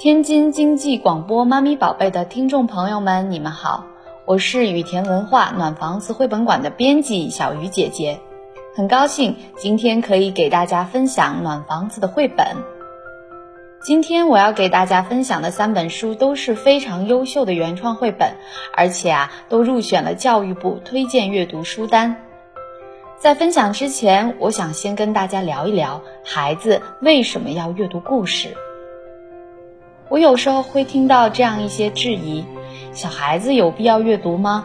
天津经济广播《妈咪宝贝》的听众朋友们，你们好，我是雨田文化暖房子绘本馆的编辑小鱼姐姐，很高兴今天可以给大家分享暖房子的绘本。今天我要给大家分享的三本书都是非常优秀的原创绘本，而且啊都入选了教育部推荐阅读书单。在分享之前，我想先跟大家聊一聊孩子为什么要阅读故事。我有时候会听到这样一些质疑：小孩子有必要阅读吗？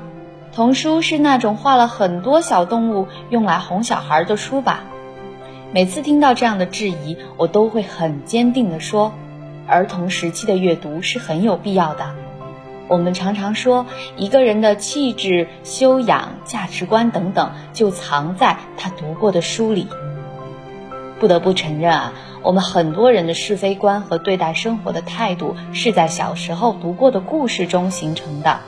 童书是那种画了很多小动物用来哄小孩的书吧？每次听到这样的质疑，我都会很坚定地说：儿童时期的阅读是很有必要的。我们常常说，一个人的气质、修养、价值观等等，就藏在他读过的书里。不得不承认啊。我们很多人的是非观和对待生活的态度，是在小时候读过的故事中形成的。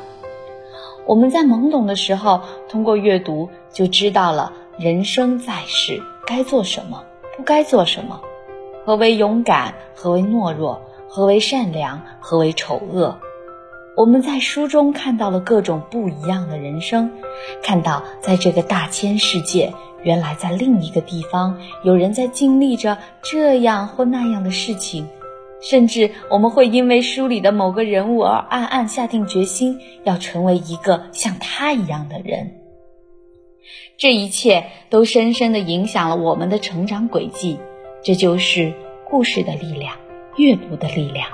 我们在懵懂的时候，通过阅读就知道了人生在世该做什么，不该做什么，何为勇敢，何为懦弱，何为善良，何为丑恶。我们在书中看到了各种不一样的人生，看到在这个大千世界。原来在另一个地方，有人在经历着这样或那样的事情，甚至我们会因为书里的某个人物而暗暗下定决心要成为一个像他一样的人。这一切都深深地影响了我们的成长轨迹，这就是故事的力量，阅读的力量。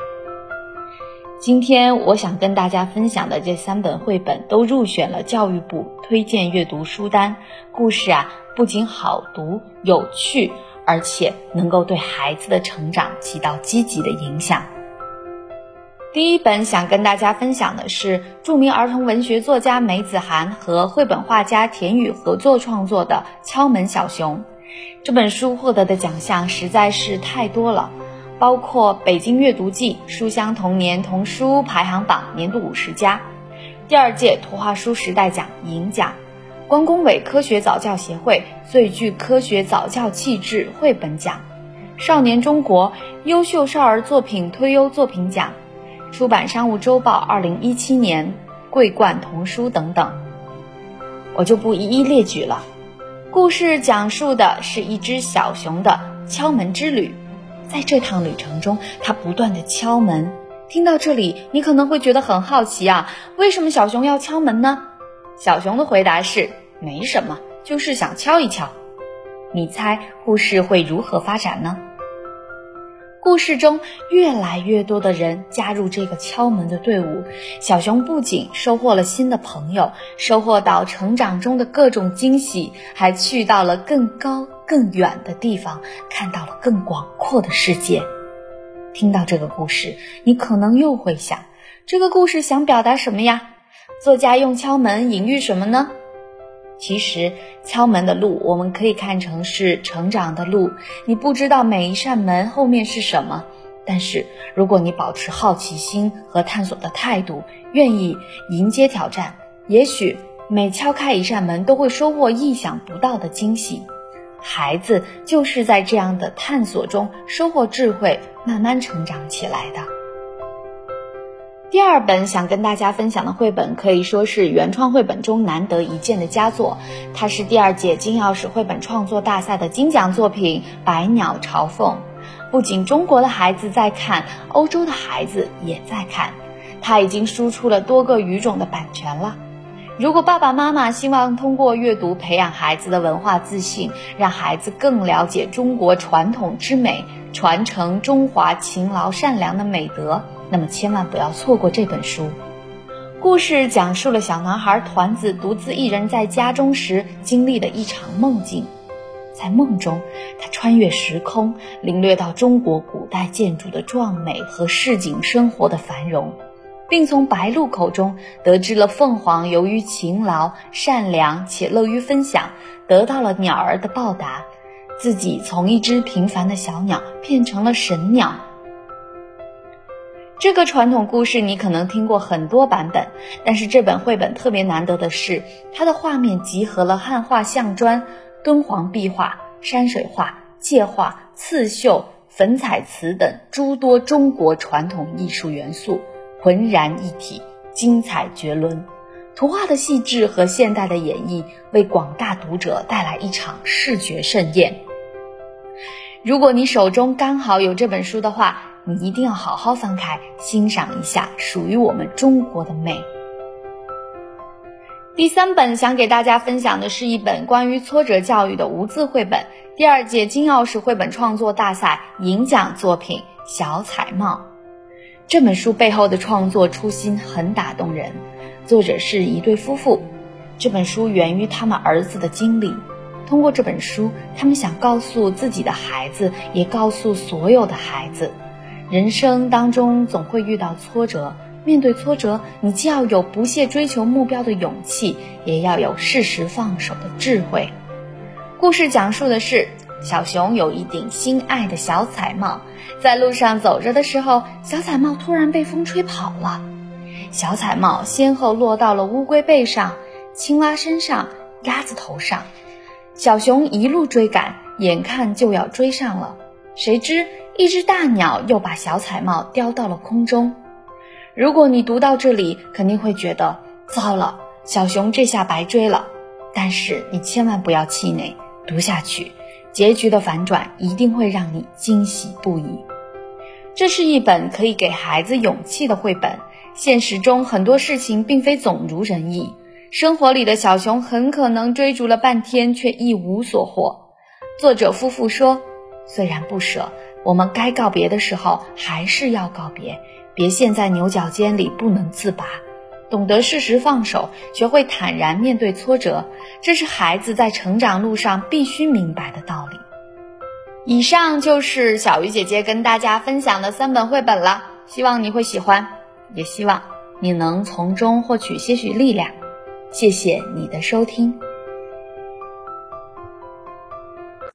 今天我想跟大家分享的这三本绘本都入选了教育部推荐阅读书单。故事啊，不仅好读有趣，而且能够对孩子的成长起到积极的影响。第一本想跟大家分享的是著名儿童文学作家梅子涵和绘本画家田雨合作创作的《敲门小熊》。这本书获得的奖项实在是太多了。包括北京阅读季书香童年童书排行榜年度五十佳，第二届图画书时代奖银奖，关工委科学早教协会最具科学早教气质绘本奖，少年中国优秀少儿作品推优作品奖，出版商务周报二零一七年桂冠童书等等，我就不一一列举了。故事讲述的是一只小熊的敲门之旅。在这趟旅程中，它不断的敲门。听到这里，你可能会觉得很好奇啊，为什么小熊要敲门呢？小熊的回答是：没什么，就是想敲一敲。你猜故事会如何发展呢？故事中，越来越多的人加入这个敲门的队伍。小熊不仅收获了新的朋友，收获到成长中的各种惊喜，还去到了更高更远的地方，看到了更广阔的世界。听到这个故事，你可能又会想：这个故事想表达什么呀？作家用敲门隐喻什么呢？其实，敲门的路，我们可以看成是成长的路。你不知道每一扇门后面是什么，但是如果你保持好奇心和探索的态度，愿意迎接挑战，也许每敲开一扇门，都会收获意想不到的惊喜。孩子就是在这样的探索中收获智慧，慢慢成长起来的。第二本想跟大家分享的绘本可以说是原创绘本中难得一见的佳作，它是第二届金钥匙绘本创作大赛的金奖作品《百鸟朝凤》。不仅中国的孩子在看，欧洲的孩子也在看，它已经输出了多个语种的版权了。如果爸爸妈妈希望通过阅读培养孩子的文化自信，让孩子更了解中国传统之美，传承中华勤劳善良的美德。那么千万不要错过这本书。故事讲述了小男孩团子独自一人在家中时经历的一场梦境。在梦中，他穿越时空，领略到中国古代建筑的壮美和市井生活的繁荣，并从白鹿口中得知了凤凰由于勤劳、善良且乐于分享，得到了鸟儿的报答，自己从一只平凡的小鸟变成了神鸟。这个传统故事你可能听过很多版本，但是这本绘本特别难得的是，它的画面集合了汉画、象砖、敦煌壁画、山水画、界画、刺绣、粉彩瓷等诸多中国传统艺术元素浑然一体，精彩绝伦。图画的细致和现代的演绎，为广大读者带来一场视觉盛宴。如果你手中刚好有这本书的话，你一定要好好翻开，欣赏一下属于我们中国的美。第三本想给大家分享的是一本关于挫折教育的无字绘本，第二届金钥匙绘本创作大赛银奖作品《小彩帽》。这本书背后的创作初心很打动人，作者是一对夫妇。这本书源于他们儿子的经历，通过这本书，他们想告诉自己的孩子，也告诉所有的孩子，人生当中总会遇到挫折。面对挫折，你既要有不懈追求目标的勇气，也要有适时放手的智慧。故事讲述的是小熊有一顶心爱的小彩帽，在路上走着的时候，小彩帽突然被风吹跑了。小彩帽先后落到了乌龟背上、青蛙身上、鸭子头上。小熊一路追赶，眼看就要追上了，谁知一只大鸟又把小彩帽叼到了空中。如果你读到这里，肯定会觉得糟了，小熊这下白追了。但是你千万不要气馁，读下去，结局的反转一定会让你惊喜不已。这是一本可以给孩子勇气的绘本。现实中很多事情并非总如人意，生活里的小熊很可能追逐了半天却一无所获。作者夫妇说，虽然不舍，我们该告别的时候还是要告别。别陷在牛角尖里不能自拔，懂得适时放手，学会坦然面对挫折，这是孩子在成长路上必须明白的道理。以上就是小鱼姐姐跟大家分享的三本绘本了，希望你会喜欢，也希望你能从中获取些许力量。谢谢你的收听。